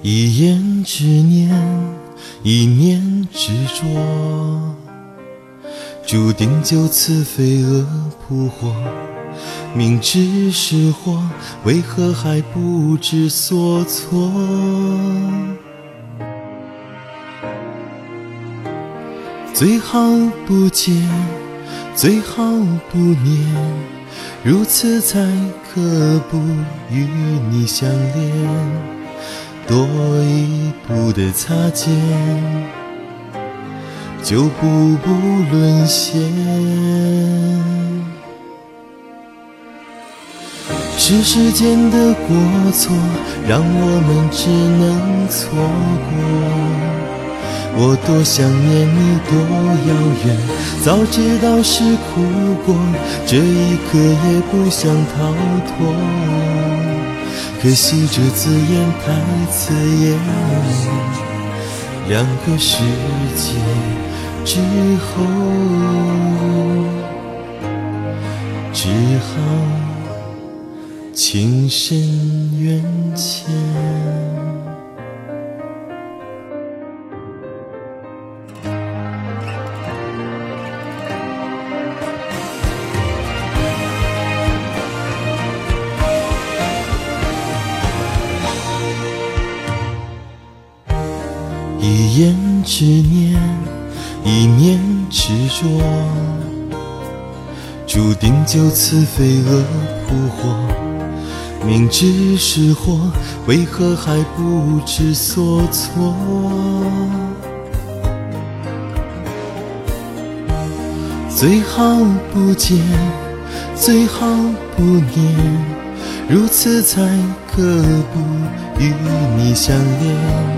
一言执念，一念执着，注定就此飞蛾扑火。明知是祸，为何还不知所措？最好不见，最好不念，如此才可不与你相恋。多一步的擦肩，就步步沦陷。是时间的过错，让我们只能错过。我多想念你，多遥远。早知道是苦果，这一刻也不想逃脱。可惜这字眼太刺眼，两个世界之后，只好情深缘浅。一言执念，一念执着，注定就此飞蛾扑火。明知是祸，为何还不知所措？最好不见，最好不念，如此才可不与你相恋。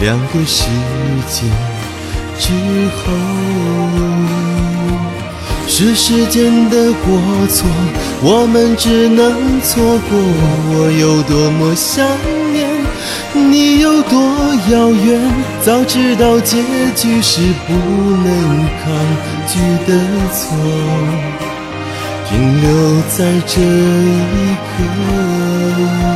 两个世界之后，是时间的过错，我们只能错过。我有多么想念，你有多遥远。早知道结局是不能抗拒的错，停留在这一刻。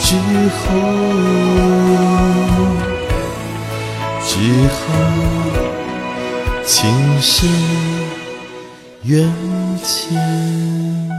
之后，之后情深缘浅。